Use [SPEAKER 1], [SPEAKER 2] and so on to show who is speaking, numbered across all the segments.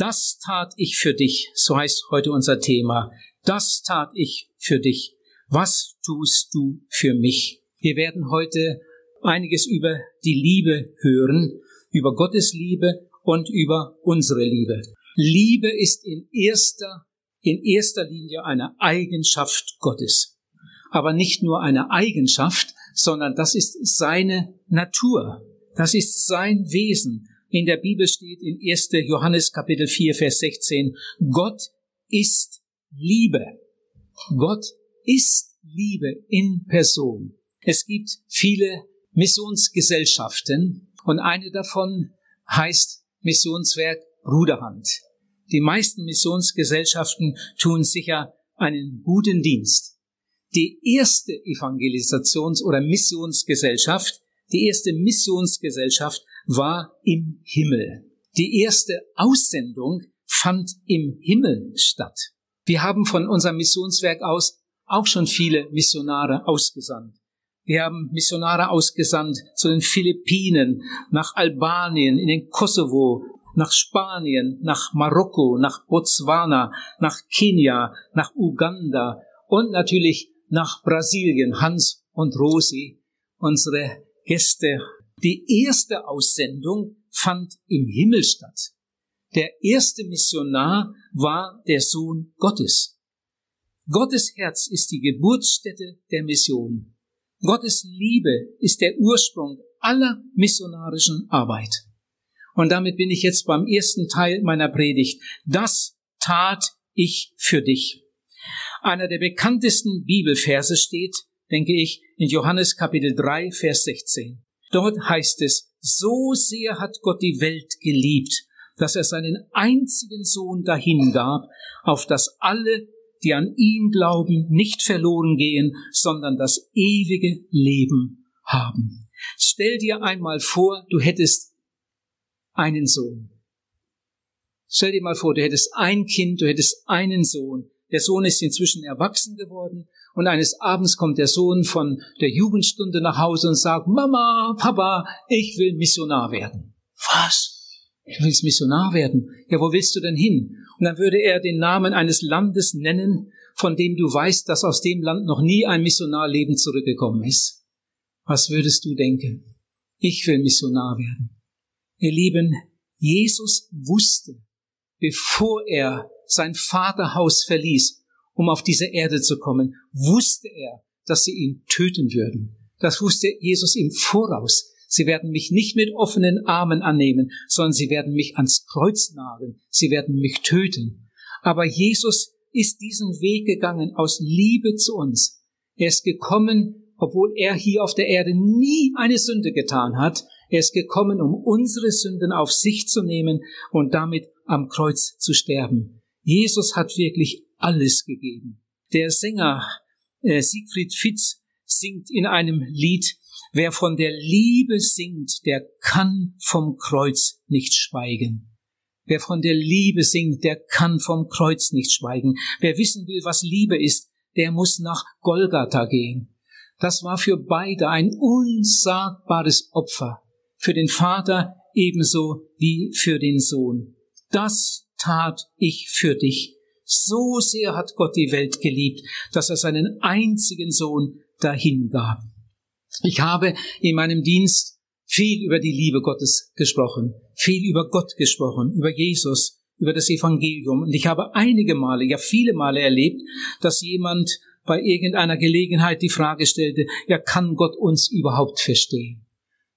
[SPEAKER 1] Das tat ich für dich, so heißt heute unser Thema. Das tat ich für dich. Was tust du für mich? Wir werden heute einiges über die Liebe hören, über Gottes Liebe und über unsere Liebe. Liebe ist in erster, in erster Linie eine Eigenschaft Gottes. Aber nicht nur eine Eigenschaft, sondern das ist seine Natur. Das ist sein Wesen. In der Bibel steht in 1. Johannes Kapitel 4, Vers 16, Gott ist Liebe. Gott ist Liebe in Person. Es gibt viele Missionsgesellschaften und eine davon heißt Missionswerk Bruderhand. Die meisten Missionsgesellschaften tun sicher einen guten Dienst. Die erste Evangelisations- oder Missionsgesellschaft, die erste Missionsgesellschaft war im Himmel. Die erste Aussendung fand im Himmel statt. Wir haben von unserem Missionswerk aus auch schon viele Missionare ausgesandt. Wir haben Missionare ausgesandt zu den Philippinen, nach Albanien, in den Kosovo, nach Spanien, nach Marokko, nach Botswana, nach Kenia, nach Uganda und natürlich nach Brasilien. Hans und Rosi, unsere Gäste. Die erste Aussendung fand im Himmel statt. Der erste Missionar war der Sohn Gottes. Gottes Herz ist die Geburtsstätte der Mission. Gottes Liebe ist der Ursprung aller missionarischen Arbeit. Und damit bin ich jetzt beim ersten Teil meiner Predigt. Das tat ich für dich. Einer der bekanntesten Bibelverse steht, denke ich, in Johannes Kapitel 3, Vers 16. Dort heißt es, so sehr hat Gott die Welt geliebt, dass er seinen einzigen Sohn dahingab, auf dass alle, die an ihn glauben, nicht verloren gehen, sondern das ewige Leben haben. Stell dir einmal vor, du hättest einen Sohn. Stell dir mal vor, du hättest ein Kind, du hättest einen Sohn. Der Sohn ist inzwischen erwachsen geworden und eines Abends kommt der Sohn von der Jugendstunde nach Hause und sagt, Mama, Papa, ich will Missionar werden. Was? Du willst Missionar werden? Ja, wo willst du denn hin? Und dann würde er den Namen eines Landes nennen, von dem du weißt, dass aus dem Land noch nie ein Missionarleben zurückgekommen ist. Was würdest du denken? Ich will Missionar werden. Ihr Lieben, Jesus wusste, bevor er sein Vaterhaus verließ, um auf diese Erde zu kommen, wusste er, dass sie ihn töten würden. Das wusste Jesus im Voraus. Sie werden mich nicht mit offenen Armen annehmen, sondern sie werden mich ans Kreuz nageln. Sie werden mich töten. Aber Jesus ist diesen Weg gegangen aus Liebe zu uns. Er ist gekommen, obwohl er hier auf der Erde nie eine Sünde getan hat. Er ist gekommen, um unsere Sünden auf sich zu nehmen und damit am Kreuz zu sterben. Jesus hat wirklich alles gegeben. Der Sänger äh, Siegfried Fitz singt in einem Lied, wer von der Liebe singt, der kann vom Kreuz nicht schweigen. Wer von der Liebe singt, der kann vom Kreuz nicht schweigen. Wer wissen will, was Liebe ist, der muss nach Golgatha gehen. Das war für beide ein unsagbares Opfer, für den Vater ebenso wie für den Sohn. Das tat ich für dich. So sehr hat Gott die Welt geliebt, dass er seinen einzigen Sohn dahingab. Ich habe in meinem Dienst viel über die Liebe Gottes gesprochen, viel über Gott gesprochen, über Jesus, über das Evangelium. Und ich habe einige Male, ja viele Male erlebt, dass jemand bei irgendeiner Gelegenheit die Frage stellte, ja kann Gott uns überhaupt verstehen?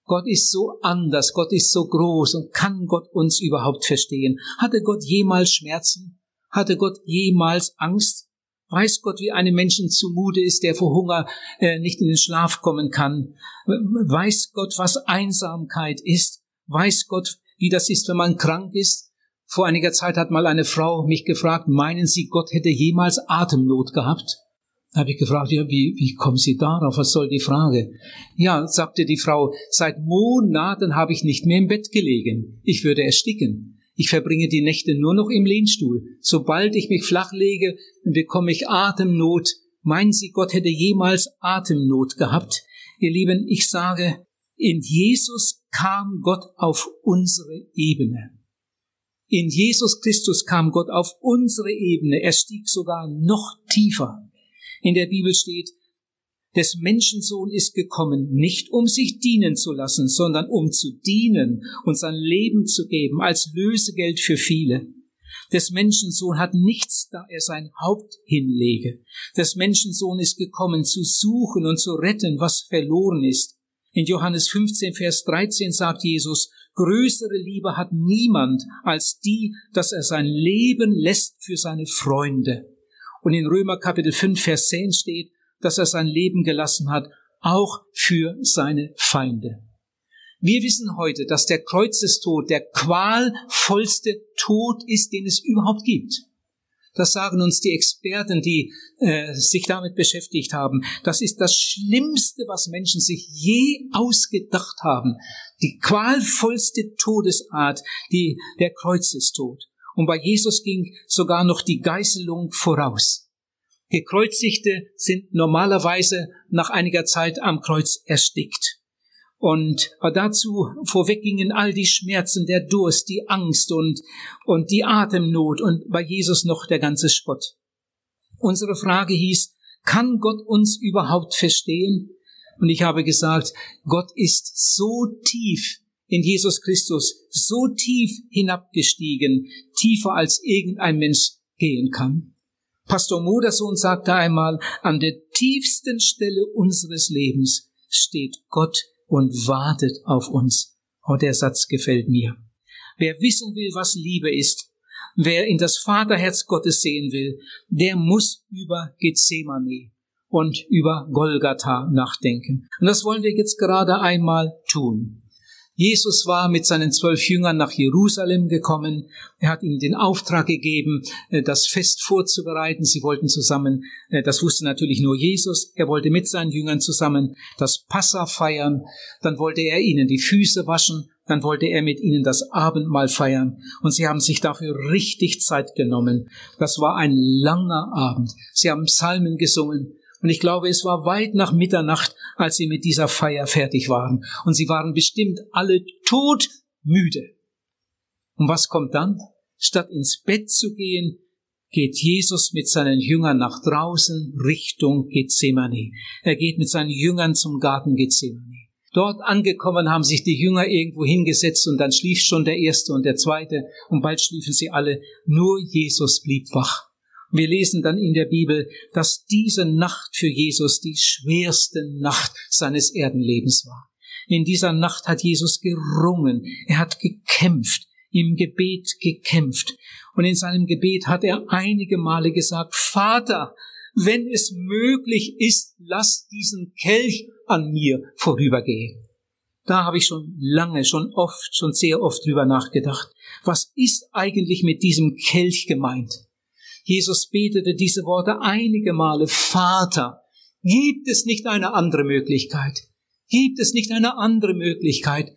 [SPEAKER 1] Gott ist so anders, Gott ist so groß und kann Gott uns überhaupt verstehen? Hatte Gott jemals Schmerzen? Hatte Gott jemals Angst? Weiß Gott, wie einem Menschen zumute ist, der vor Hunger äh, nicht in den Schlaf kommen kann? Weiß Gott, was Einsamkeit ist? Weiß Gott, wie das ist, wenn man krank ist? Vor einiger Zeit hat mal eine Frau mich gefragt, meinen Sie, Gott hätte jemals Atemnot gehabt? Da habe ich gefragt, ja, wie, wie kommen Sie darauf? Was soll die Frage? Ja, sagte die Frau, seit Monaten habe ich nicht mehr im Bett gelegen. Ich würde ersticken. Ich verbringe die Nächte nur noch im Lehnstuhl. Sobald ich mich flach lege, bekomme ich Atemnot. Meinen Sie, Gott hätte jemals Atemnot gehabt? Ihr Lieben, ich sage, in Jesus kam Gott auf unsere Ebene. In Jesus Christus kam Gott auf unsere Ebene. Er stieg sogar noch tiefer. In der Bibel steht, des Menschensohn ist gekommen, nicht um sich dienen zu lassen, sondern um zu dienen und sein Leben zu geben als Lösegeld für viele. Des Menschensohn hat nichts, da er sein Haupt hinlege. Des Menschensohn ist gekommen, zu suchen und zu retten, was verloren ist. In Johannes 15, Vers 13 sagt Jesus, größere Liebe hat niemand als die, dass er sein Leben lässt für seine Freunde. Und in Römer Kapitel 5, Vers 10 steht, dass er sein Leben gelassen hat, auch für seine Feinde. Wir wissen heute, dass der Kreuzestod der qualvollste Tod ist, den es überhaupt gibt. Das sagen uns die Experten, die äh, sich damit beschäftigt haben. Das ist das Schlimmste, was Menschen sich je ausgedacht haben. Die qualvollste Todesart, die der Kreuzestod. Und bei Jesus ging sogar noch die Geißelung voraus. Gekreuzigte sind normalerweise nach einiger Zeit am Kreuz erstickt. Und dazu vorweg gingen all die Schmerzen, der Durst, die Angst und, und die Atemnot und bei Jesus noch der ganze Spott. Unsere Frage hieß, kann Gott uns überhaupt verstehen? Und ich habe gesagt, Gott ist so tief in Jesus Christus, so tief hinabgestiegen, tiefer als irgendein Mensch gehen kann. Pastor Modersohn sagte einmal, an der tiefsten Stelle unseres Lebens steht Gott und wartet auf uns. Oh, der Satz gefällt mir. Wer wissen will, was Liebe ist, wer in das Vaterherz Gottes sehen will, der muss über Gethsemane und über Golgatha nachdenken. Und das wollen wir jetzt gerade einmal tun. Jesus war mit seinen zwölf Jüngern nach Jerusalem gekommen. Er hat ihnen den Auftrag gegeben, äh, das Fest vorzubereiten. Sie wollten zusammen, äh, das wusste natürlich nur Jesus, er wollte mit seinen Jüngern zusammen das Passa feiern. Dann wollte er ihnen die Füße waschen. Dann wollte er mit ihnen das Abendmahl feiern. Und sie haben sich dafür richtig Zeit genommen. Das war ein langer Abend. Sie haben Psalmen gesungen. Und ich glaube, es war weit nach Mitternacht, als sie mit dieser Feier fertig waren. Und sie waren bestimmt alle todmüde. Und was kommt dann? Statt ins Bett zu gehen, geht Jesus mit seinen Jüngern nach draußen Richtung Gethsemane. Er geht mit seinen Jüngern zum Garten Gethsemane. Dort angekommen haben sich die Jünger irgendwo hingesetzt und dann schlief schon der erste und der zweite und bald schliefen sie alle. Nur Jesus blieb wach. Wir lesen dann in der Bibel, dass diese Nacht für Jesus die schwerste Nacht seines Erdenlebens war. In dieser Nacht hat Jesus gerungen, er hat gekämpft, im Gebet gekämpft. Und in seinem Gebet hat er einige Male gesagt, Vater, wenn es möglich ist, lass diesen Kelch an mir vorübergehen. Da habe ich schon lange, schon oft, schon sehr oft drüber nachgedacht. Was ist eigentlich mit diesem Kelch gemeint? Jesus betete diese Worte einige Male. Vater, gibt es nicht eine andere Möglichkeit? Gibt es nicht eine andere Möglichkeit?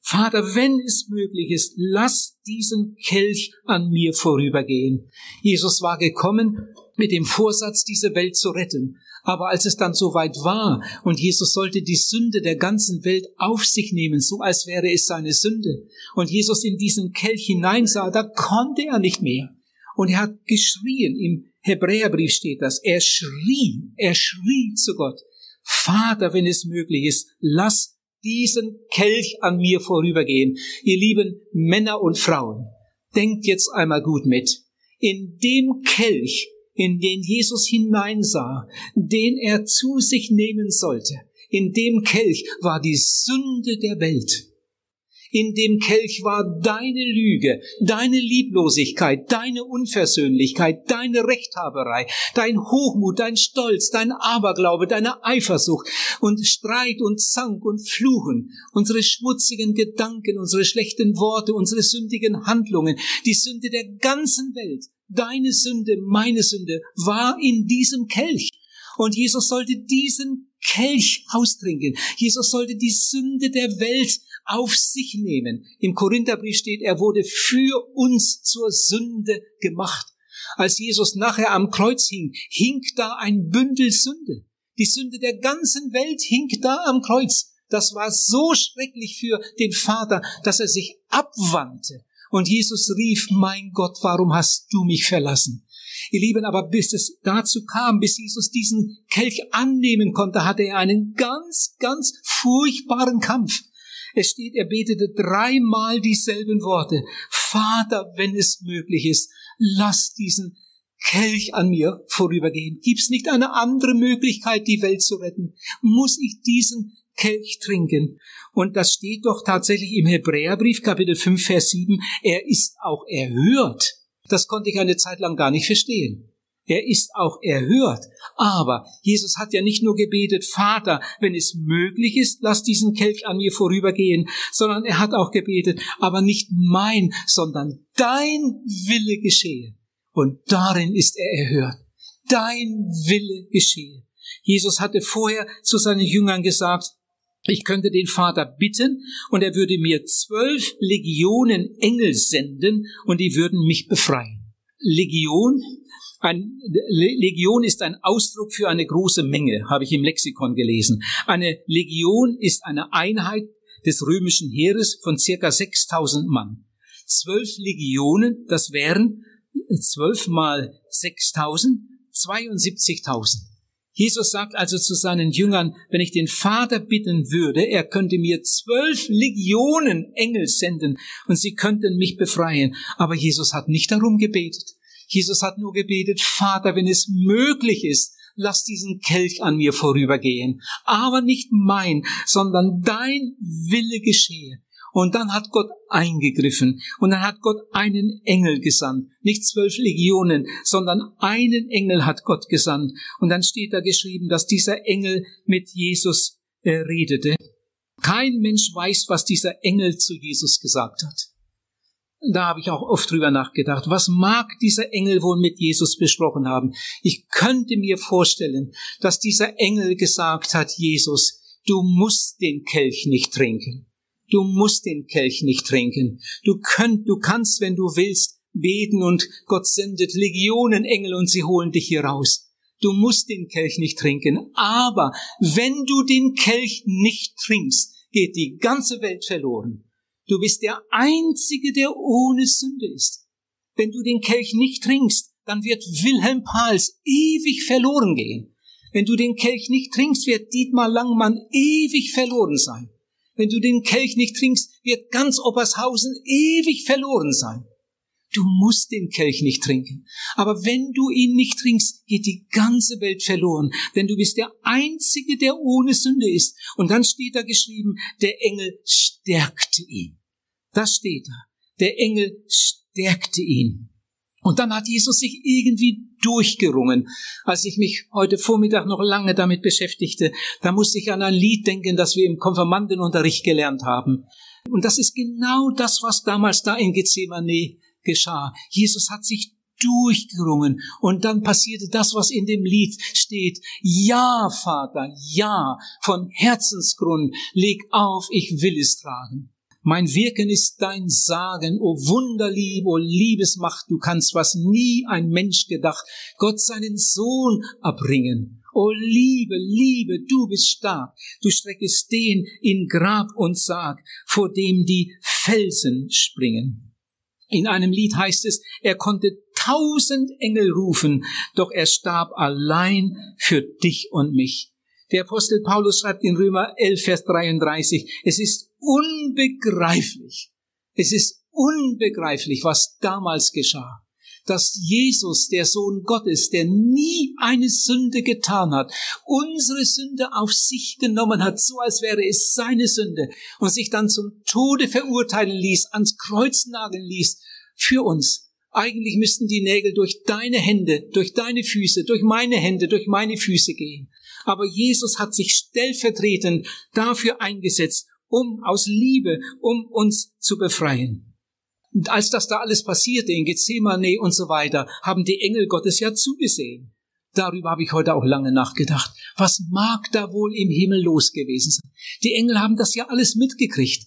[SPEAKER 1] Vater, wenn es möglich ist, lass diesen Kelch an mir vorübergehen. Jesus war gekommen mit dem Vorsatz, diese Welt zu retten. Aber als es dann soweit war und Jesus sollte die Sünde der ganzen Welt auf sich nehmen, so als wäre es seine Sünde, und Jesus in diesen Kelch hineinsah, da konnte er nicht mehr. Und er hat geschrien, im Hebräerbrief steht das, er schrie, er schrie zu Gott, Vater, wenn es möglich ist, lass diesen Kelch an mir vorübergehen. Ihr lieben Männer und Frauen, denkt jetzt einmal gut mit. In dem Kelch, in den Jesus hineinsah, den er zu sich nehmen sollte, in dem Kelch war die Sünde der Welt. In dem Kelch war deine Lüge, deine Lieblosigkeit, deine Unversöhnlichkeit, deine Rechthaberei, dein Hochmut, dein Stolz, dein Aberglaube, deine Eifersucht und Streit und Zank und Fluchen, unsere schmutzigen Gedanken, unsere schlechten Worte, unsere sündigen Handlungen, die Sünde der ganzen Welt, deine Sünde, meine Sünde, war in diesem Kelch. Und Jesus sollte diesen Kelch austrinken. Jesus sollte die Sünde der Welt auf sich nehmen. Im Korintherbrief steht, er wurde für uns zur Sünde gemacht. Als Jesus nachher am Kreuz hing, hing da ein Bündel Sünde. Die Sünde der ganzen Welt hing da am Kreuz. Das war so schrecklich für den Vater, dass er sich abwandte Und Jesus rief, mein Gott, warum hast du mich verlassen? Ihr Lieben, aber bis es dazu kam, bis Jesus diesen Kelch annehmen konnte, hatte er einen ganz, ganz furchtbaren Kampf. Es steht, er betete dreimal dieselben Worte. Vater, wenn es möglich ist, lass diesen Kelch an mir vorübergehen. Gibt's nicht eine andere Möglichkeit, die Welt zu retten? Muss ich diesen Kelch trinken? Und das steht doch tatsächlich im Hebräerbrief, Kapitel 5, Vers 7. Er ist auch erhört. Das konnte ich eine Zeit lang gar nicht verstehen. Er ist auch erhört. Aber Jesus hat ja nicht nur gebetet, Vater, wenn es möglich ist, lass diesen Kelch an mir vorübergehen, sondern er hat auch gebetet, aber nicht mein, sondern dein Wille geschehe. Und darin ist er erhört. Dein Wille geschehe. Jesus hatte vorher zu seinen Jüngern gesagt, ich könnte den Vater bitten und er würde mir zwölf Legionen Engel senden und die würden mich befreien. Legion ein, Legion ist ein Ausdruck für eine große Menge, habe ich im Lexikon gelesen. Eine Legion ist eine Einheit des römischen Heeres von circa 6000 Mann. Zwölf Legionen, das wären zwölf mal 6000, 72.000. Jesus sagt also zu seinen Jüngern, wenn ich den Vater bitten würde, er könnte mir zwölf Legionen Engel senden und sie könnten mich befreien. Aber Jesus hat nicht darum gebetet. Jesus hat nur gebetet, Vater, wenn es möglich ist, lass diesen Kelch an mir vorübergehen. Aber nicht mein, sondern dein Wille geschehe. Und dann hat Gott eingegriffen und dann hat Gott einen Engel gesandt. Nicht zwölf Legionen, sondern einen Engel hat Gott gesandt. Und dann steht da geschrieben, dass dieser Engel mit Jesus äh, redete. Kein Mensch weiß, was dieser Engel zu Jesus gesagt hat. Da habe ich auch oft drüber nachgedacht. Was mag dieser Engel wohl mit Jesus besprochen haben? Ich könnte mir vorstellen, dass dieser Engel gesagt hat, Jesus, du musst den Kelch nicht trinken. Du musst den Kelch nicht trinken. Du könnt, du kannst, wenn du willst, beten und Gott sendet Legionen Engel und sie holen dich hier raus. Du musst den Kelch nicht trinken. Aber wenn du den Kelch nicht trinkst, geht die ganze Welt verloren. Du bist der Einzige, der ohne Sünde ist. Wenn du den Kelch nicht trinkst, dann wird Wilhelm Pahls ewig verloren gehen. Wenn du den Kelch nicht trinkst, wird Dietmar Langmann ewig verloren sein. Wenn du den Kelch nicht trinkst, wird ganz Oppershausen ewig verloren sein. Du musst den Kelch nicht trinken. Aber wenn du ihn nicht trinkst, geht die ganze Welt verloren. Denn du bist der Einzige, der ohne Sünde ist. Und dann steht da geschrieben, der Engel stärkte ihn. Das steht da. Der Engel stärkte ihn. Und dann hat Jesus sich irgendwie durchgerungen. Als ich mich heute Vormittag noch lange damit beschäftigte, da musste ich an ein Lied denken, das wir im Konfirmandenunterricht gelernt haben. Und das ist genau das, was damals da in Gethsemane geschah. Jesus hat sich durchgerungen. Und dann passierte das, was in dem Lied steht. Ja, Vater, ja, von Herzensgrund, leg auf, ich will es tragen. Mein Wirken ist dein Sagen, o Wunderlieb, o Liebesmacht, du kannst, was nie ein Mensch gedacht, Gott seinen Sohn erbringen. O Liebe, Liebe, du bist stark, du streckest den in Grab und Sarg, vor dem die Felsen springen. In einem Lied heißt es, er konnte tausend Engel rufen, doch er starb allein für dich und mich. Der Apostel Paulus schreibt in Römer 11, Vers 33, es ist unbegreiflich, es ist unbegreiflich, was damals geschah, dass Jesus, der Sohn Gottes, der nie eine Sünde getan hat, unsere Sünde auf sich genommen hat, so als wäre es seine Sünde, und sich dann zum Tode verurteilen ließ, ans Kreuz nageln ließ, für uns. Eigentlich müssten die Nägel durch deine Hände, durch deine Füße, durch meine Hände, durch meine Füße gehen. Aber Jesus hat sich stellvertretend dafür eingesetzt, um aus Liebe, um uns zu befreien. Und als das da alles passierte in Gethsemane und so weiter, haben die Engel Gottes ja zugesehen. Darüber habe ich heute auch lange nachgedacht. Was mag da wohl im Himmel los gewesen sein? Die Engel haben das ja alles mitgekriegt.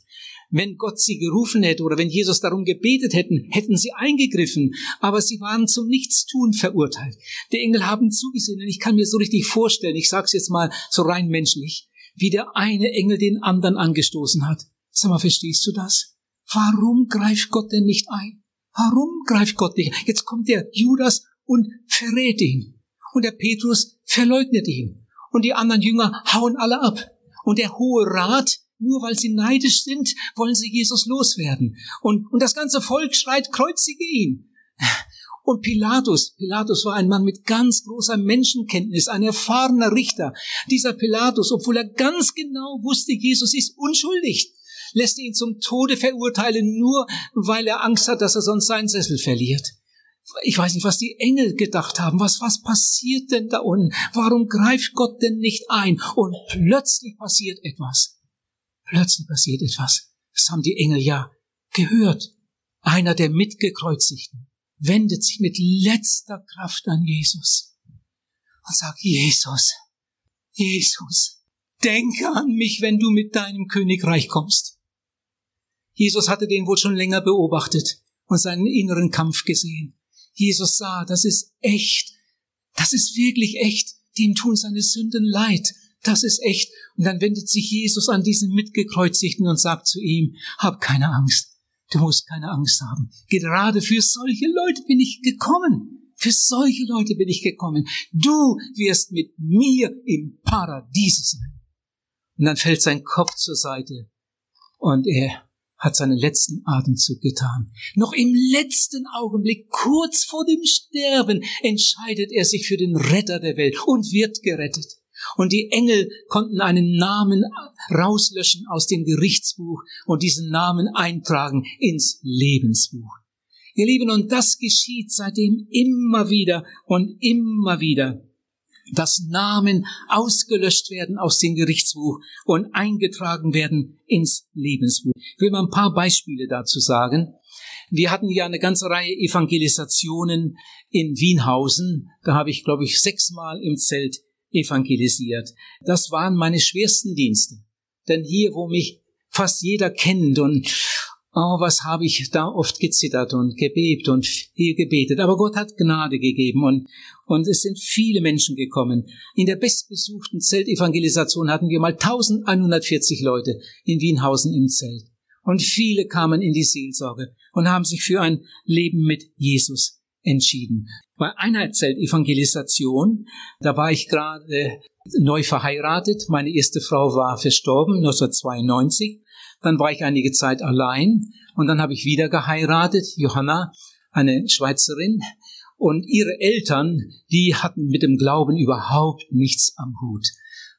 [SPEAKER 1] Wenn Gott sie gerufen hätte oder wenn Jesus darum gebetet hätten, hätten sie eingegriffen, aber sie waren zum Nichtstun verurteilt. Die Engel haben zugesehen und ich kann mir so richtig vorstellen, ich sage es jetzt mal so rein menschlich, wie der eine Engel den anderen angestoßen hat. Sag mal, verstehst du das? Warum greift Gott denn nicht ein? Warum greift Gott nicht? Jetzt kommt der Judas und verrät ihn. Und der Petrus verleugnet ihn. Und die anderen Jünger hauen alle ab. Und der Hohe Rat, nur weil sie neidisch sind, wollen sie Jesus loswerden. Und, und das ganze Volk schreit, kreuzige ihn. Und Pilatus, Pilatus war ein Mann mit ganz großer Menschenkenntnis, ein erfahrener Richter. Dieser Pilatus, obwohl er ganz genau wusste, Jesus ist unschuldig, lässt ihn zum Tode verurteilen, nur weil er Angst hat, dass er sonst seinen Sessel verliert. Ich weiß nicht, was die Engel gedacht haben. Was, was passiert denn da unten? Warum greift Gott denn nicht ein? Und plötzlich passiert etwas. Plötzlich passiert etwas. Das haben die Engel ja gehört. Einer der Mitgekreuzigten wendet sich mit letzter Kraft an Jesus und sagt, Jesus, Jesus, denke an mich, wenn du mit deinem Königreich kommst. Jesus hatte den wohl schon länger beobachtet und seinen inneren Kampf gesehen. Jesus sah, das ist echt, das ist wirklich echt, dem tun seine Sünden leid, das ist echt. Und dann wendet sich Jesus an diesen Mitgekreuzigten und sagt zu ihm, hab keine Angst, du musst keine Angst haben. Gerade für solche Leute bin ich gekommen. Für solche Leute bin ich gekommen. Du wirst mit mir im Paradies sein. Und dann fällt sein Kopf zur Seite und er hat seinen letzten Atemzug getan. Noch im letzten Augenblick, kurz vor dem Sterben, entscheidet er sich für den Retter der Welt und wird gerettet. Und die Engel konnten einen Namen rauslöschen aus dem Gerichtsbuch und diesen Namen eintragen ins Lebensbuch. Ihr Lieben, und das geschieht seitdem immer wieder und immer wieder dass Namen ausgelöscht werden aus dem Gerichtsbuch und eingetragen werden ins Lebensbuch. Ich will mal ein paar Beispiele dazu sagen. Wir hatten ja eine ganze Reihe Evangelisationen in Wienhausen. Da habe ich, glaube ich, sechsmal im Zelt evangelisiert. Das waren meine schwersten Dienste. Denn hier, wo mich fast jeder kennt und Oh, was habe ich da oft gezittert und gebebt und viel gebetet. Aber Gott hat Gnade gegeben und, und es sind viele Menschen gekommen. In der bestbesuchten Zeltevangelisation hatten wir mal 1140 Leute in Wienhausen im Zelt. Und viele kamen in die Seelsorge und haben sich für ein Leben mit Jesus entschieden. Bei einer Zeltevangelisation, da war ich gerade neu verheiratet. Meine erste Frau war verstorben, 1992. Dann war ich einige Zeit allein und dann habe ich wieder geheiratet, Johanna, eine Schweizerin. Und ihre Eltern, die hatten mit dem Glauben überhaupt nichts am Hut.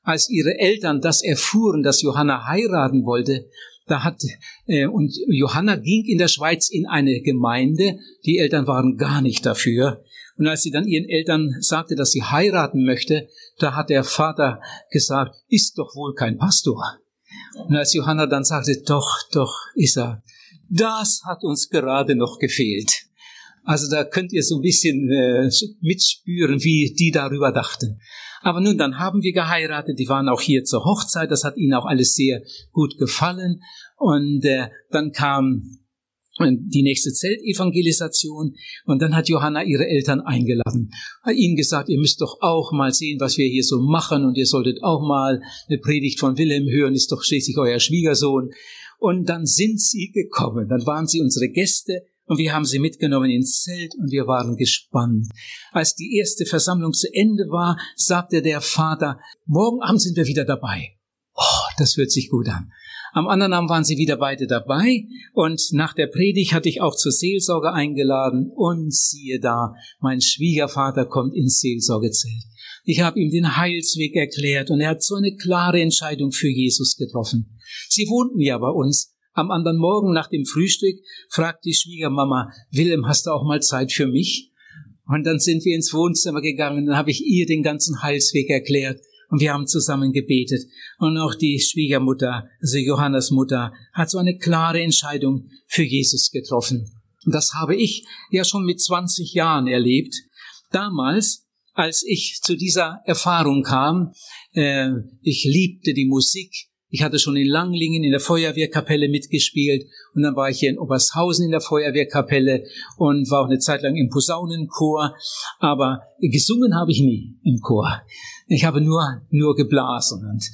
[SPEAKER 1] Als ihre Eltern das erfuhren, dass Johanna heiraten wollte, da hat äh, und Johanna ging in der Schweiz in eine Gemeinde. Die Eltern waren gar nicht dafür. Und als sie dann ihren Eltern sagte, dass sie heiraten möchte, da hat der Vater gesagt, ist doch wohl kein Pastor. Und als Johanna dann sagte, doch, doch, ist er, das hat uns gerade noch gefehlt. Also da könnt ihr so ein bisschen äh, mitspüren, wie die darüber dachten. Aber nun, dann haben wir geheiratet, die waren auch hier zur Hochzeit, das hat ihnen auch alles sehr gut gefallen. Und äh, dann kam die nächste Zeltevangelisation. Und dann hat Johanna ihre Eltern eingeladen, hat ihnen gesagt, ihr müsst doch auch mal sehen, was wir hier so machen und ihr solltet auch mal eine Predigt von Wilhelm hören, ist doch schließlich euer Schwiegersohn. Und dann sind sie gekommen, dann waren sie unsere Gäste und wir haben sie mitgenommen ins Zelt und wir waren gespannt. Als die erste Versammlung zu Ende war, sagte der Vater, morgen Abend sind wir wieder dabei. Oh, das hört sich gut an. Am anderen Abend waren sie wieder beide dabei und nach der Predigt hatte ich auch zur Seelsorge eingeladen und siehe da, mein Schwiegervater kommt ins Seelsorgezelt. Ich habe ihm den Heilsweg erklärt und er hat so eine klare Entscheidung für Jesus getroffen. Sie wohnten ja bei uns. Am anderen Morgen nach dem Frühstück fragt die Schwiegermama, Willem, hast du auch mal Zeit für mich? Und dann sind wir ins Wohnzimmer gegangen, dann habe ich ihr den ganzen Heilsweg erklärt und wir haben zusammen gebetet. Und auch die Schwiegermutter, also Johannes Mutter, hat so eine klare Entscheidung für Jesus getroffen. Und das habe ich ja schon mit 20 Jahren erlebt. Damals, als ich zu dieser Erfahrung kam, äh, ich liebte die Musik, ich hatte schon in Langlingen in der Feuerwehrkapelle mitgespielt und dann war ich hier in Obershausen in der Feuerwehrkapelle und war auch eine Zeit lang im Posaunenchor, aber gesungen habe ich nie im Chor. Ich habe nur, nur geblasen und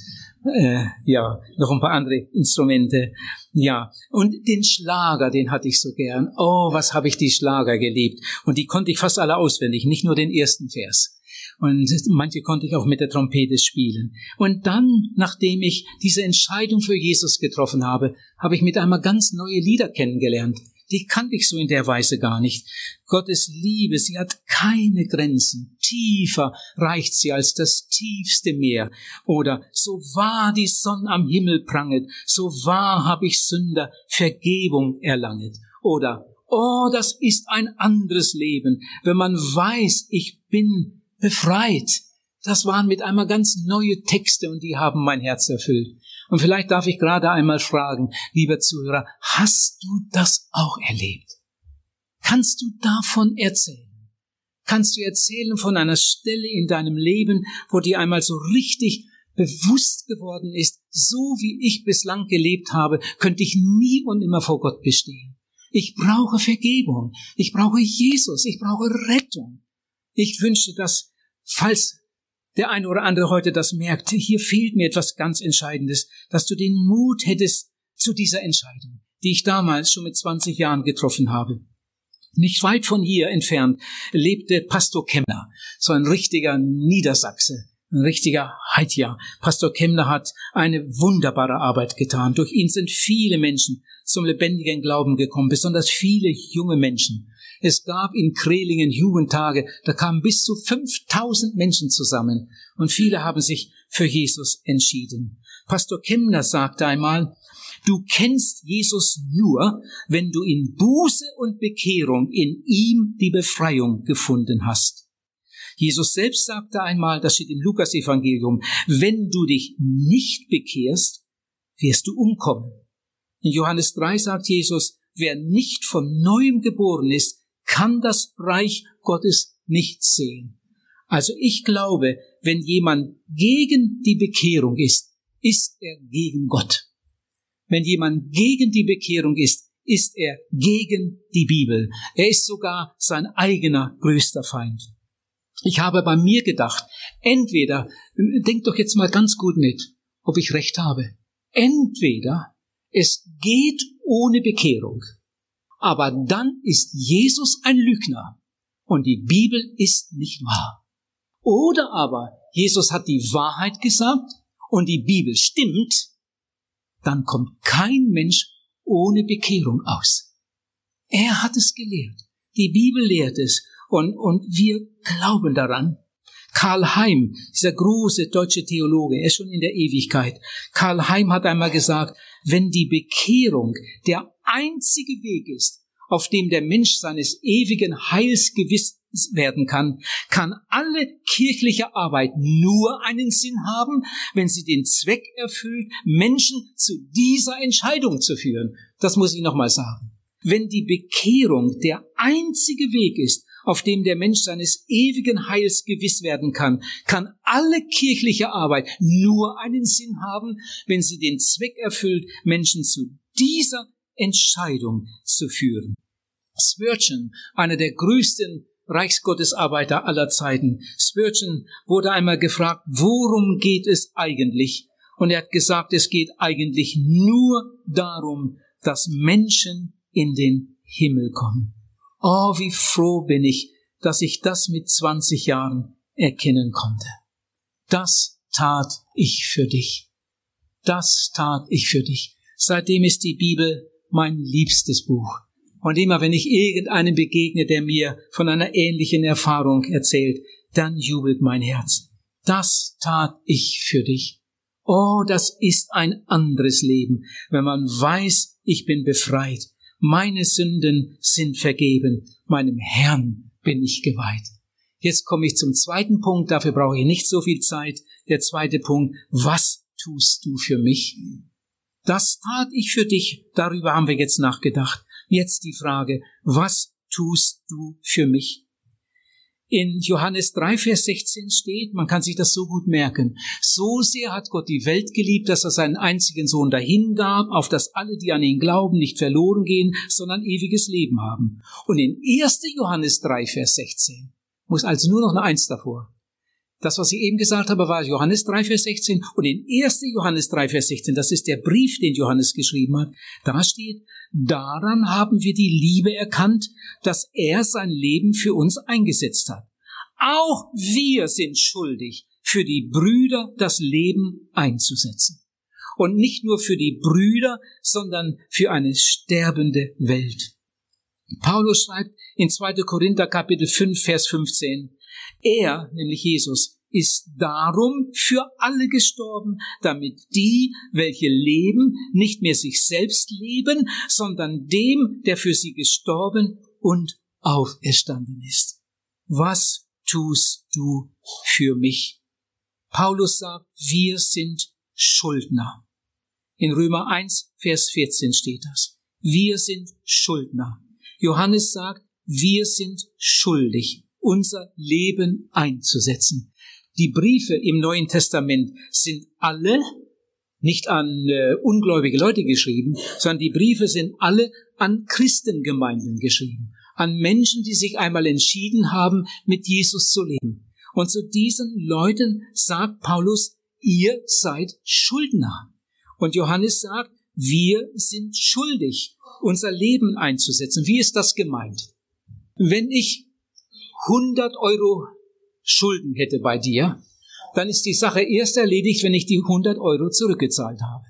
[SPEAKER 1] äh, ja, noch ein paar andere Instrumente. Ja, und den Schlager, den hatte ich so gern. Oh, was habe ich die Schlager geliebt. Und die konnte ich fast alle auswendig, nicht nur den ersten Vers. Und manche konnte ich auch mit der Trompete spielen. Und dann, nachdem ich diese Entscheidung für Jesus getroffen habe, habe ich mit einmal ganz neue Lieder kennengelernt die kannte ich so in der Weise gar nicht. Gottes Liebe, sie hat keine Grenzen. Tiefer reicht sie als das tiefste Meer. Oder so wahr die Sonne am Himmel pranget, so wahr hab ich Sünder Vergebung erlanget. Oder, oh, das ist ein anderes Leben, wenn man weiß, ich bin befreit. Das waren mit einmal ganz neue Texte und die haben mein Herz erfüllt. Und vielleicht darf ich gerade einmal fragen, lieber Zuhörer, hast du das auch erlebt? Kannst du davon erzählen? Kannst du erzählen von einer Stelle in deinem Leben, wo dir einmal so richtig bewusst geworden ist, so wie ich bislang gelebt habe, könnte ich nie und immer vor Gott bestehen. Ich brauche Vergebung. Ich brauche Jesus. Ich brauche Rettung. Ich wünschte, dass, falls der eine oder andere heute das merkt, hier fehlt mir etwas ganz Entscheidendes, dass du den Mut hättest zu dieser Entscheidung, die ich damals schon mit 20 Jahren getroffen habe. Nicht weit von hier entfernt lebte Pastor Kemmler, so ein richtiger Niedersachse, ein richtiger Heidja. Pastor Kemmler hat eine wunderbare Arbeit getan. Durch ihn sind viele Menschen zum lebendigen Glauben gekommen, besonders viele junge Menschen. Es gab in Krelingen Jugendtage, da kamen bis zu 5000 Menschen zusammen und viele haben sich für Jesus entschieden. Pastor Kemner sagte einmal, du kennst Jesus nur, wenn du in Buße und Bekehrung in ihm die Befreiung gefunden hast. Jesus selbst sagte einmal, das steht im Lukas-Evangelium, wenn du dich nicht bekehrst, wirst du umkommen. In Johannes 3 sagt Jesus, wer nicht von neuem geboren ist, kann das Reich Gottes nicht sehen. Also ich glaube, wenn jemand gegen die Bekehrung ist, ist er gegen Gott. Wenn jemand gegen die Bekehrung ist, ist er gegen die Bibel. Er ist sogar sein eigener größter Feind. Ich habe bei mir gedacht, entweder, denk doch jetzt mal ganz gut mit, ob ich recht habe. Entweder es geht ohne Bekehrung aber dann ist Jesus ein Lügner und die Bibel ist nicht wahr. Oder aber Jesus hat die Wahrheit gesagt und die Bibel stimmt, dann kommt kein Mensch ohne Bekehrung aus. Er hat es gelehrt. Die Bibel lehrt es und, und wir glauben daran. Karl Heim, dieser große deutsche Theologe, er ist schon in der Ewigkeit. Karl Heim hat einmal gesagt, wenn die Bekehrung der einzige Weg ist, auf dem der Mensch seines ewigen Heils gewiss werden kann, kann alle kirchliche Arbeit nur einen Sinn haben, wenn sie den Zweck erfüllt, Menschen zu dieser Entscheidung zu führen. Das muss ich nochmal sagen. Wenn die Bekehrung der einzige Weg ist, auf dem der Mensch seines ewigen Heils gewiss werden kann, kann alle kirchliche Arbeit nur einen Sinn haben, wenn sie den Zweck erfüllt, Menschen zu dieser Entscheidung zu führen. Spurgeon, einer der größten Reichsgottesarbeiter aller Zeiten. Spurgeon wurde einmal gefragt, worum geht es eigentlich? Und er hat gesagt, es geht eigentlich nur darum, dass Menschen in den Himmel kommen. Oh, wie froh bin ich, dass ich das mit 20 Jahren erkennen konnte. Das tat ich für dich. Das tat ich für dich. Seitdem ist die Bibel mein liebstes Buch. Und immer wenn ich irgendeinem begegne, der mir von einer ähnlichen Erfahrung erzählt, dann jubelt mein Herz. Das tat ich für dich. Oh, das ist ein anderes Leben, wenn man weiß, ich bin befreit. Meine Sünden sind vergeben. Meinem Herrn bin ich geweiht. Jetzt komme ich zum zweiten Punkt, dafür brauche ich nicht so viel Zeit. Der zweite Punkt, was tust du für mich? Das tat ich für dich, darüber haben wir jetzt nachgedacht. Jetzt die Frage, was tust du für mich? In Johannes 3, Vers 16 steht, man kann sich das so gut merken, so sehr hat Gott die Welt geliebt, dass er seinen einzigen Sohn dahingab, auf dass alle, die an ihn glauben, nicht verloren gehen, sondern ewiges Leben haben. Und in 1. Johannes 3, Vers 16 muss also nur noch eine Eins davor. Das, was ich eben gesagt habe, war Johannes 3, Vers 16. Und in 1. Johannes 3, Vers 16, das ist der Brief, den Johannes geschrieben hat, da steht, daran haben wir die Liebe erkannt, dass er sein Leben für uns eingesetzt hat. Auch wir sind schuldig, für die Brüder das Leben einzusetzen. Und nicht nur für die Brüder, sondern für eine sterbende Welt. Paulus schreibt in 2. Korinther Kapitel 5, Vers 15, er, nämlich Jesus, ist darum für alle gestorben, damit die, welche leben, nicht mehr sich selbst leben, sondern dem, der für sie gestorben und auferstanden ist. Was tust du für mich? Paulus sagt, wir sind Schuldner. In Römer 1, Vers 14 steht das. Wir sind Schuldner. Johannes sagt, wir sind schuldig unser Leben einzusetzen. Die Briefe im Neuen Testament sind alle nicht an äh, ungläubige Leute geschrieben, sondern die Briefe sind alle an Christengemeinden geschrieben, an Menschen, die sich einmal entschieden haben, mit Jesus zu leben. Und zu diesen Leuten sagt Paulus, ihr seid Schuldner. Und Johannes sagt, wir sind schuldig, unser Leben einzusetzen. Wie ist das gemeint? Wenn ich 100 Euro Schulden hätte bei dir, dann ist die Sache erst erledigt, wenn ich die 100 Euro zurückgezahlt habe.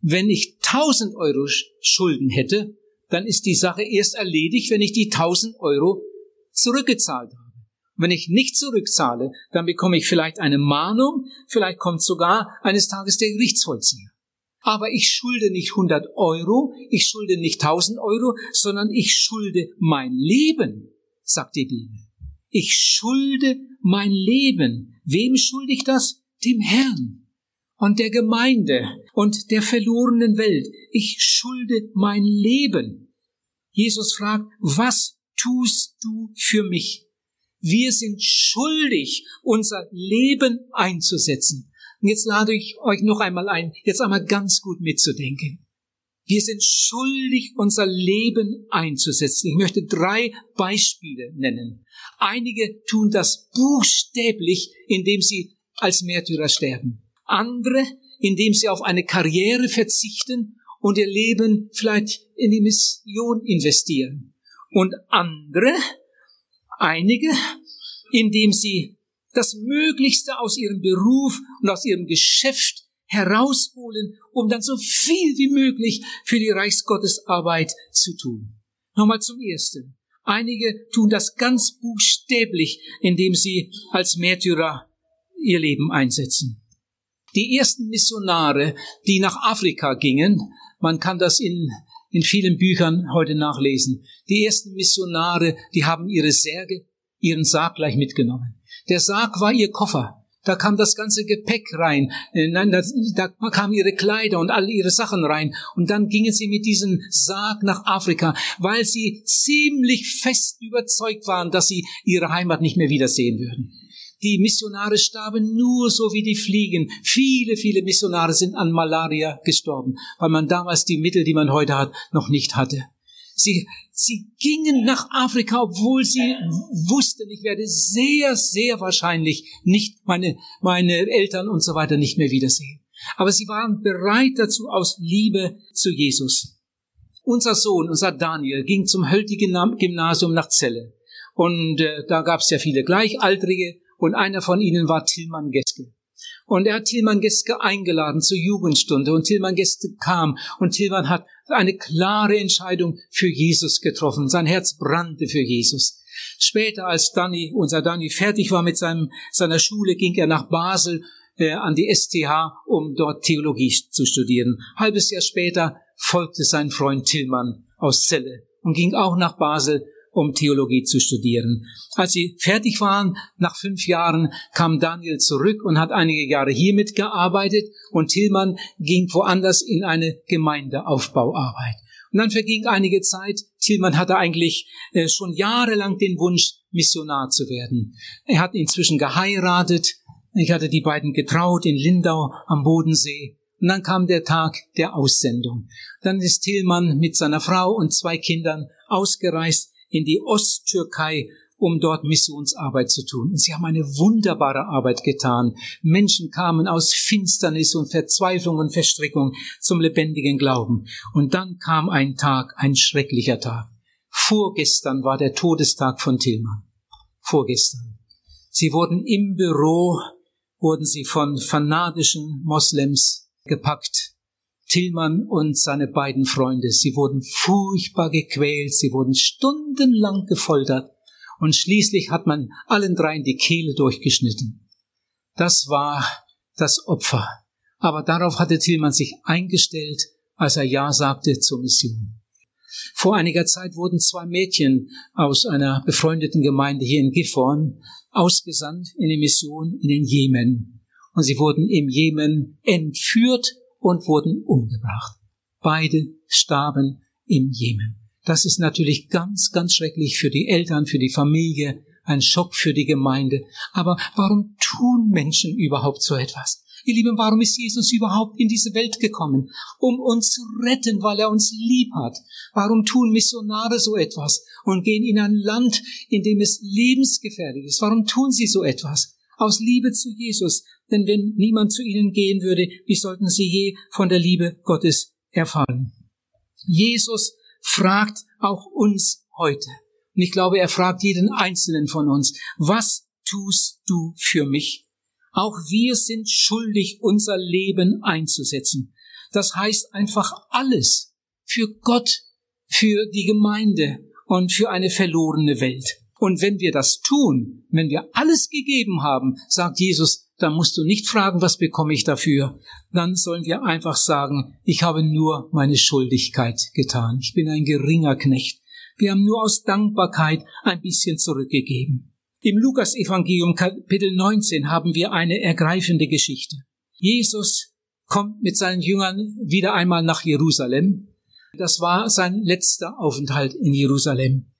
[SPEAKER 1] Wenn ich 1000 Euro Schulden hätte, dann ist die Sache erst erledigt, wenn ich die 1000 Euro zurückgezahlt habe. Wenn ich nicht zurückzahle, dann bekomme ich vielleicht eine Mahnung, vielleicht kommt sogar eines Tages der Gerichtsvollzieher. Aber ich schulde nicht 100 Euro, ich schulde nicht 1000 Euro, sondern ich schulde mein Leben, sagt die Bibel. Ich schulde mein Leben. Wem schulde ich das? Dem Herrn und der Gemeinde und der verlorenen Welt. Ich schulde mein Leben. Jesus fragt, was tust du für mich? Wir sind schuldig, unser Leben einzusetzen. Und jetzt lade ich euch noch einmal ein, jetzt einmal ganz gut mitzudenken. Wir sind schuldig, unser Leben einzusetzen. Ich möchte drei Beispiele nennen. Einige tun das buchstäblich, indem sie als Märtyrer sterben. Andere, indem sie auf eine Karriere verzichten und ihr Leben vielleicht in die Mission investieren. Und andere, einige, indem sie das Möglichste aus ihrem Beruf und aus ihrem Geschäft herausholen, um dann so viel wie möglich für die Reichsgottesarbeit zu tun. Nochmal zum Ersten. Einige tun das ganz buchstäblich, indem sie als Märtyrer ihr Leben einsetzen. Die ersten Missionare, die nach Afrika gingen, man kann das in, in vielen Büchern heute nachlesen, die ersten Missionare, die haben ihre Särge, ihren Sarg gleich mitgenommen. Der Sarg war ihr Koffer. Da kam das ganze Gepäck rein. Äh, nein, da, da kamen ihre Kleider und all ihre Sachen rein. Und dann gingen sie mit diesem Sarg nach Afrika, weil sie ziemlich fest überzeugt waren, dass sie ihre Heimat nicht mehr wiedersehen würden. Die Missionare starben nur so wie die Fliegen. Viele, viele Missionare sind an Malaria gestorben, weil man damals die Mittel, die man heute hat, noch nicht hatte. Sie, sie gingen nach Afrika, obwohl sie wussten, ich werde sehr, sehr wahrscheinlich nicht meine, meine Eltern und so weiter nicht mehr wiedersehen. Aber sie waren bereit dazu aus Liebe zu Jesus. Unser Sohn, unser Daniel, ging zum Höltigen Gymnasium nach Celle. Und äh, da gab es ja viele Gleichaltrige und einer von ihnen war Tilman Geske. Und er hat Tilman Geske eingeladen zur Jugendstunde und Tilman Geske kam und Tilman hat eine klare Entscheidung für Jesus getroffen. Sein Herz brannte für Jesus. Später, als Danny, unser Danny fertig war mit seinem, seiner Schule, ging er nach Basel äh, an die STH, um dort Theologie zu studieren. Halbes Jahr später folgte sein Freund Tillmann aus Celle und ging auch nach Basel um Theologie zu studieren. Als sie fertig waren, nach fünf Jahren, kam Daniel zurück und hat einige Jahre hier mitgearbeitet und Tillmann ging woanders in eine Gemeindeaufbauarbeit. Und dann verging einige Zeit. Tillmann hatte eigentlich äh, schon jahrelang den Wunsch, Missionar zu werden. Er hat inzwischen geheiratet. Ich hatte die beiden getraut in Lindau am Bodensee. Und dann kam der Tag der Aussendung. Dann ist Tillmann mit seiner Frau und zwei Kindern ausgereist in die Osttürkei, um dort Missionsarbeit zu tun. Und sie haben eine wunderbare Arbeit getan. Menschen kamen aus Finsternis und Verzweiflung und Verstrickung zum lebendigen Glauben. Und dann kam ein Tag, ein schrecklicher Tag. Vorgestern war der Todestag von Tillmann. Vorgestern. Sie wurden im Büro, wurden sie von fanatischen Moslems gepackt Tillmann und seine beiden Freunde. Sie wurden furchtbar gequält, sie wurden stundenlang gefoltert und schließlich hat man allen dreien die Kehle durchgeschnitten. Das war das Opfer. Aber darauf hatte Tillmann sich eingestellt, als er Ja sagte zur Mission. Vor einiger Zeit wurden zwei Mädchen aus einer befreundeten Gemeinde hier in Gifhorn ausgesandt in die Mission in den Jemen. Und sie wurden im Jemen entführt und wurden umgebracht. Beide starben im Jemen. Das ist natürlich ganz, ganz schrecklich für die Eltern, für die Familie, ein Schock für die Gemeinde. Aber warum tun Menschen überhaupt so etwas? Ihr Lieben, warum ist Jesus überhaupt in diese Welt gekommen? Um uns zu retten, weil er uns lieb hat. Warum tun Missionare so etwas und gehen in ein Land, in dem es lebensgefährlich ist? Warum tun sie so etwas? Aus Liebe zu Jesus, denn wenn niemand zu ihnen gehen würde, wie sollten sie je von der Liebe Gottes erfahren? Jesus fragt auch uns heute. Und ich glaube, er fragt jeden einzelnen von uns, was tust du für mich? Auch wir sind schuldig, unser Leben einzusetzen. Das heißt einfach alles für Gott, für die Gemeinde und für eine verlorene Welt. Und wenn wir das tun, wenn wir alles gegeben haben, sagt Jesus, dann musst du nicht fragen, was bekomme ich dafür. Dann sollen wir einfach sagen, ich habe nur meine Schuldigkeit getan. Ich bin ein geringer Knecht. Wir haben nur aus Dankbarkeit ein bisschen zurückgegeben. Im Lukas-Evangelium Kapitel 19 haben wir eine ergreifende Geschichte. Jesus kommt mit seinen Jüngern wieder einmal nach Jerusalem. Das war sein letzter Aufenthalt in Jerusalem.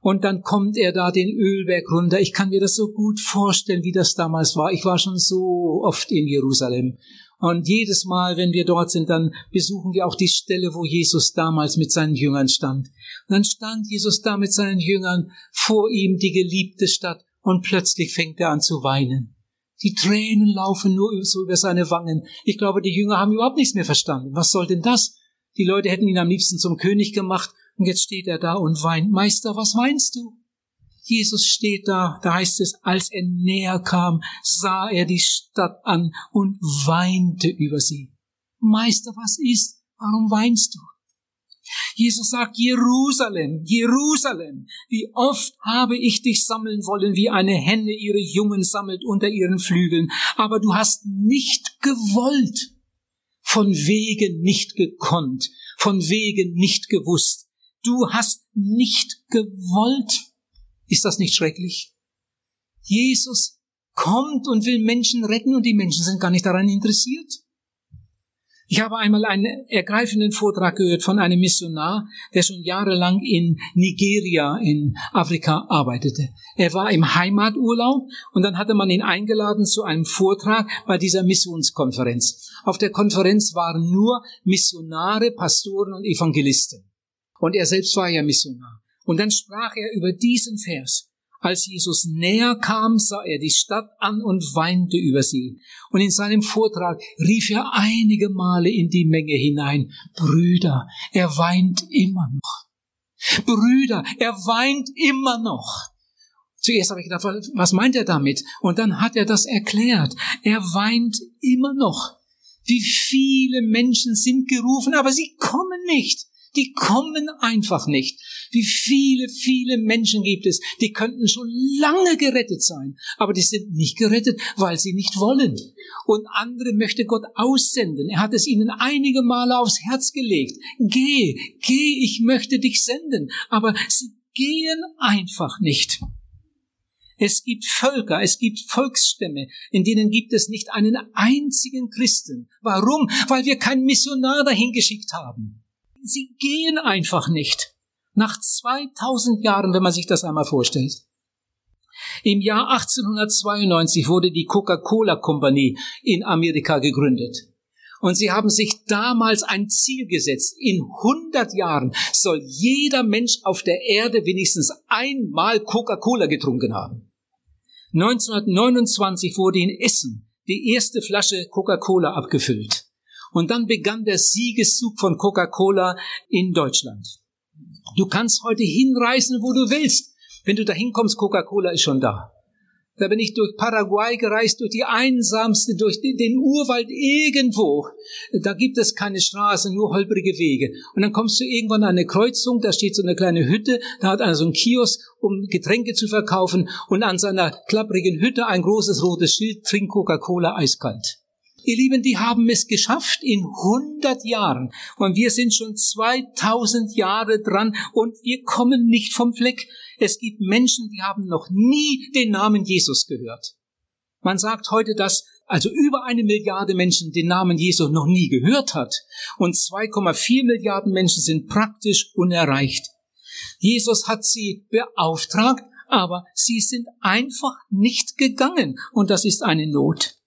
[SPEAKER 1] Und dann kommt er da den Ölberg runter. Ich kann mir das so gut vorstellen, wie das damals war. Ich war schon so oft in Jerusalem. Und jedes Mal, wenn wir dort sind, dann besuchen wir auch die Stelle, wo Jesus damals mit seinen Jüngern stand. Und dann stand Jesus da mit seinen Jüngern vor ihm, die geliebte Stadt, und plötzlich fängt er an zu weinen. Die Tränen laufen nur so über seine Wangen. Ich glaube, die Jünger haben überhaupt nichts mehr verstanden. Was soll denn das? Die Leute hätten ihn am liebsten zum König gemacht und jetzt steht er da und weint. Meister, was weinst du? Jesus steht da, da heißt es, als er näher kam, sah er die Stadt an und weinte über sie. Meister, was ist? Warum weinst du? Jesus sagt, Jerusalem, Jerusalem, wie oft habe ich dich sammeln wollen, wie eine Henne ihre Jungen sammelt unter ihren Flügeln, aber du hast nicht gewollt, von wegen nicht gekonnt, von wegen nicht gewusst. Du hast nicht gewollt. Ist das nicht schrecklich? Jesus kommt und will Menschen retten und die Menschen sind gar nicht daran interessiert. Ich habe einmal einen ergreifenden Vortrag gehört von einem Missionar, der schon jahrelang in Nigeria in Afrika arbeitete. Er war im Heimaturlaub und dann hatte man ihn eingeladen zu einem Vortrag bei dieser Missionskonferenz. Auf der Konferenz waren nur Missionare, Pastoren und Evangelisten. Und er selbst war ja Missionar. Und dann sprach er über diesen Vers. Als Jesus näher kam, sah er die Stadt an und weinte über sie. Und in seinem Vortrag rief er einige Male in die Menge hinein, Brüder, er weint immer noch. Brüder, er weint immer noch. Zuerst habe ich gedacht, was meint er damit? Und dann hat er das erklärt. Er weint immer noch. Wie viele Menschen sind gerufen, aber sie kommen nicht. Die kommen einfach nicht. Wie viele, viele Menschen gibt es, die könnten schon lange gerettet sein, aber die sind nicht gerettet, weil sie nicht wollen. Und andere möchte Gott aussenden. Er hat es ihnen einige Male aufs Herz gelegt. Geh, geh, ich möchte dich senden. Aber sie gehen einfach nicht. Es gibt Völker, es gibt Volksstämme, in denen gibt es nicht einen einzigen Christen. Warum? Weil wir keinen Missionar dahin geschickt haben. Sie gehen einfach nicht. Nach 2000 Jahren, wenn man sich das einmal vorstellt. Im Jahr 1892 wurde die Coca-Cola Kompanie in Amerika gegründet. Und sie haben sich damals ein Ziel gesetzt. In 100 Jahren soll jeder Mensch auf der Erde wenigstens einmal Coca-Cola getrunken haben. 1929 wurde in Essen die erste Flasche Coca-Cola abgefüllt. Und dann begann der Siegeszug von Coca-Cola in Deutschland. Du kannst heute hinreisen, wo du willst. Wenn du da hinkommst, Coca-Cola ist schon da. Da bin ich durch Paraguay gereist, durch die einsamste, durch den Urwald irgendwo. Da gibt es keine Straße, nur holprige Wege. Und dann kommst du irgendwann an eine Kreuzung, da steht so eine kleine Hütte, da hat einer so ein Kiosk, um Getränke zu verkaufen und an seiner klapprigen Hütte ein großes rotes Schild, trink Coca-Cola eiskalt. Ihr Lieben, die haben es geschafft in 100 Jahren. Und wir sind schon 2000 Jahre dran und wir kommen nicht vom Fleck. Es gibt Menschen, die haben noch nie den Namen Jesus gehört. Man sagt heute, dass also über eine Milliarde Menschen den Namen Jesus noch nie gehört hat. Und 2,4 Milliarden Menschen sind praktisch unerreicht. Jesus hat sie beauftragt, aber sie sind einfach nicht gegangen. Und das ist eine Not.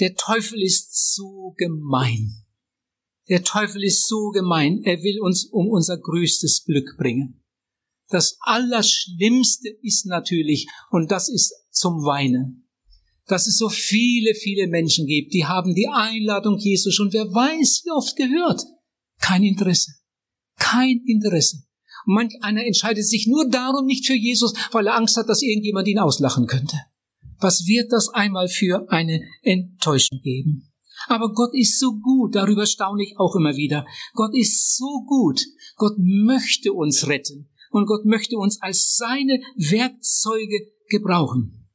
[SPEAKER 1] Der Teufel ist so gemein. Der Teufel ist so gemein. Er will uns um unser größtes Glück bringen. Das Allerschlimmste ist natürlich, und das ist zum Weinen, dass es so viele, viele Menschen gibt, die haben die Einladung Jesu schon, wer weiß, wie oft gehört. Kein Interesse. Kein Interesse. Und manch einer entscheidet sich nur darum nicht für Jesus, weil er Angst hat, dass irgendjemand ihn auslachen könnte. Was wird das einmal für eine Enttäuschung geben? Aber Gott ist so gut, darüber staune ich auch immer wieder. Gott ist so gut. Gott möchte uns retten und Gott möchte uns als seine Werkzeuge gebrauchen.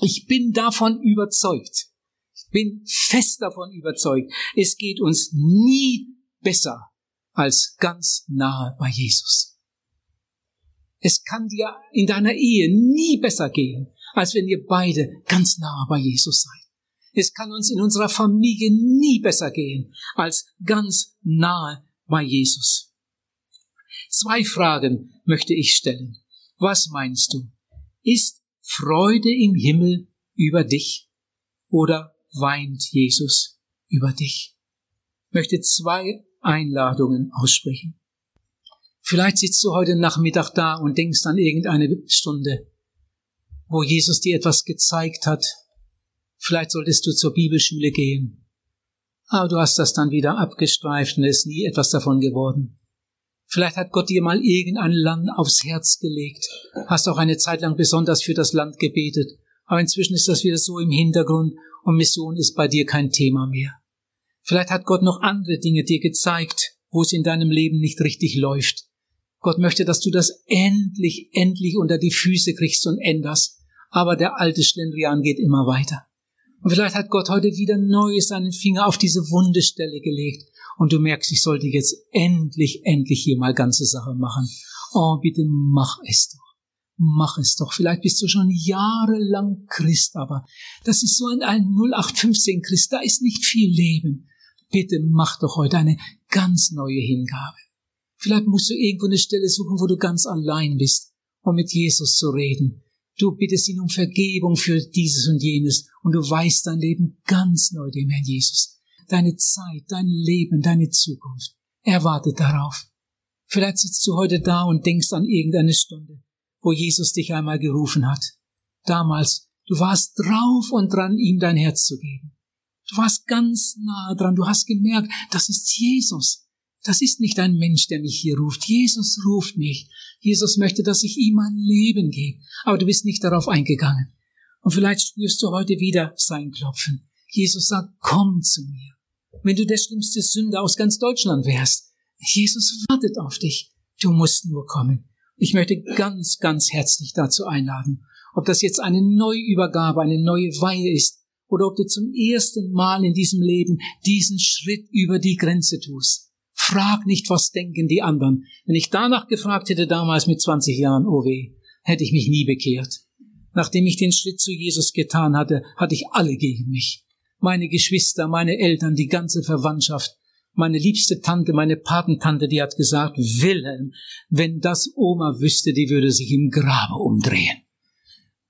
[SPEAKER 1] Ich bin davon überzeugt. Ich bin fest davon überzeugt. Es geht uns nie besser als ganz nahe bei Jesus. Es kann dir in deiner Ehe nie besser gehen, als wenn ihr beide ganz nah bei Jesus seid. Es kann uns in unserer Familie nie besser gehen, als ganz nahe bei Jesus. Zwei Fragen möchte ich stellen. Was meinst du? Ist Freude im Himmel über dich oder weint Jesus über dich? Ich möchte zwei Einladungen aussprechen. Vielleicht sitzt du heute Nachmittag da und denkst an irgendeine Stunde, wo Jesus dir etwas gezeigt hat. Vielleicht solltest du zur Bibelschule gehen. Aber du hast das dann wieder abgestreift und es ist nie etwas davon geworden. Vielleicht hat Gott dir mal irgendein Land aufs Herz gelegt. Hast auch eine Zeit lang besonders für das Land gebetet. Aber inzwischen ist das wieder so im Hintergrund und Mission ist bei dir kein Thema mehr. Vielleicht hat Gott noch andere Dinge dir gezeigt, wo es in deinem Leben nicht richtig läuft. Gott möchte, dass du das endlich, endlich unter die Füße kriegst und änderst aber der alte Schlendrian geht immer weiter. Und vielleicht hat Gott heute wieder neu seinen Finger auf diese wunde Stelle gelegt und du merkst, ich sollte jetzt endlich, endlich hier mal ganze Sache machen. Oh, bitte mach es doch. Mach es doch. Vielleicht bist du schon jahrelang Christ, aber das ist so ein 0815 Christ, da ist nicht viel Leben. Bitte mach doch heute eine ganz neue Hingabe. Vielleicht musst du irgendwo eine Stelle suchen, wo du ganz allein bist, um mit Jesus zu reden. Du bittest ihn um Vergebung für dieses und jenes und du weißt dein Leben ganz neu dem Herrn Jesus. Deine Zeit, dein Leben, deine Zukunft. Er wartet darauf. Vielleicht sitzt du heute da und denkst an irgendeine Stunde, wo Jesus dich einmal gerufen hat. Damals, du warst drauf und dran, ihm dein Herz zu geben. Du warst ganz nah dran, du hast gemerkt, das ist Jesus. Das ist nicht ein Mensch, der mich hier ruft. Jesus ruft mich. Jesus möchte, dass ich ihm mein Leben gebe. Aber du bist nicht darauf eingegangen. Und vielleicht spürst du heute wieder sein Klopfen. Jesus sagt, komm zu mir. Wenn du der schlimmste Sünder aus ganz Deutschland wärst, Jesus wartet auf dich. Du musst nur kommen. Ich möchte ganz, ganz herzlich dazu einladen. Ob das jetzt eine Neuübergabe, eine neue Weihe ist, oder ob du zum ersten Mal in diesem Leben diesen Schritt über die Grenze tust. Frag nicht, was denken die anderen. Wenn ich danach gefragt hätte damals mit 20 Jahren, oh weh, hätte ich mich nie bekehrt. Nachdem ich den Schritt zu Jesus getan hatte, hatte ich alle gegen mich. Meine Geschwister, meine Eltern, die ganze Verwandtschaft. Meine liebste Tante, meine Patentante, die hat gesagt, Wilhelm, wenn das Oma wüsste, die würde sich im Grabe umdrehen.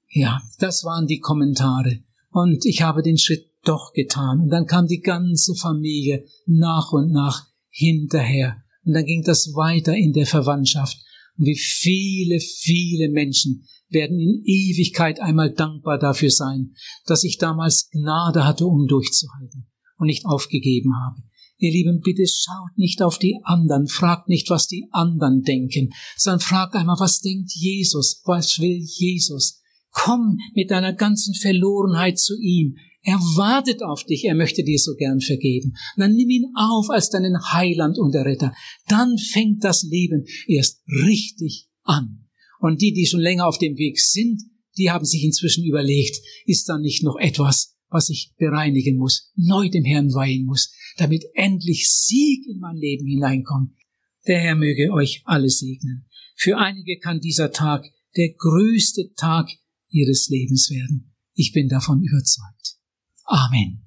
[SPEAKER 1] Ja, das waren die Kommentare. Und ich habe den Schritt doch getan. Und dann kam die ganze Familie nach und nach hinterher. Und dann ging das weiter in der Verwandtschaft. Und wie viele, viele Menschen werden in Ewigkeit einmal dankbar dafür sein, dass ich damals Gnade hatte, um durchzuhalten und nicht aufgegeben habe. Ihr Lieben, bitte schaut nicht auf die anderen, fragt nicht, was die anderen denken, sondern fragt einmal, was denkt Jesus, was will Jesus? Komm mit deiner ganzen Verlorenheit zu ihm. Er wartet auf dich, er möchte dir so gern vergeben. dann nimm ihn auf als deinen Heiland und Erretter. Dann fängt das Leben erst richtig an. Und die, die schon länger auf dem Weg sind, die haben sich inzwischen überlegt, ist da nicht noch etwas, was ich bereinigen muss, neu dem Herrn weihen muss, damit endlich Sieg in mein Leben hineinkommt. Der Herr möge euch alle segnen. Für einige kann dieser Tag der größte Tag ihres Lebens werden. Ich bin davon überzeugt. Amen.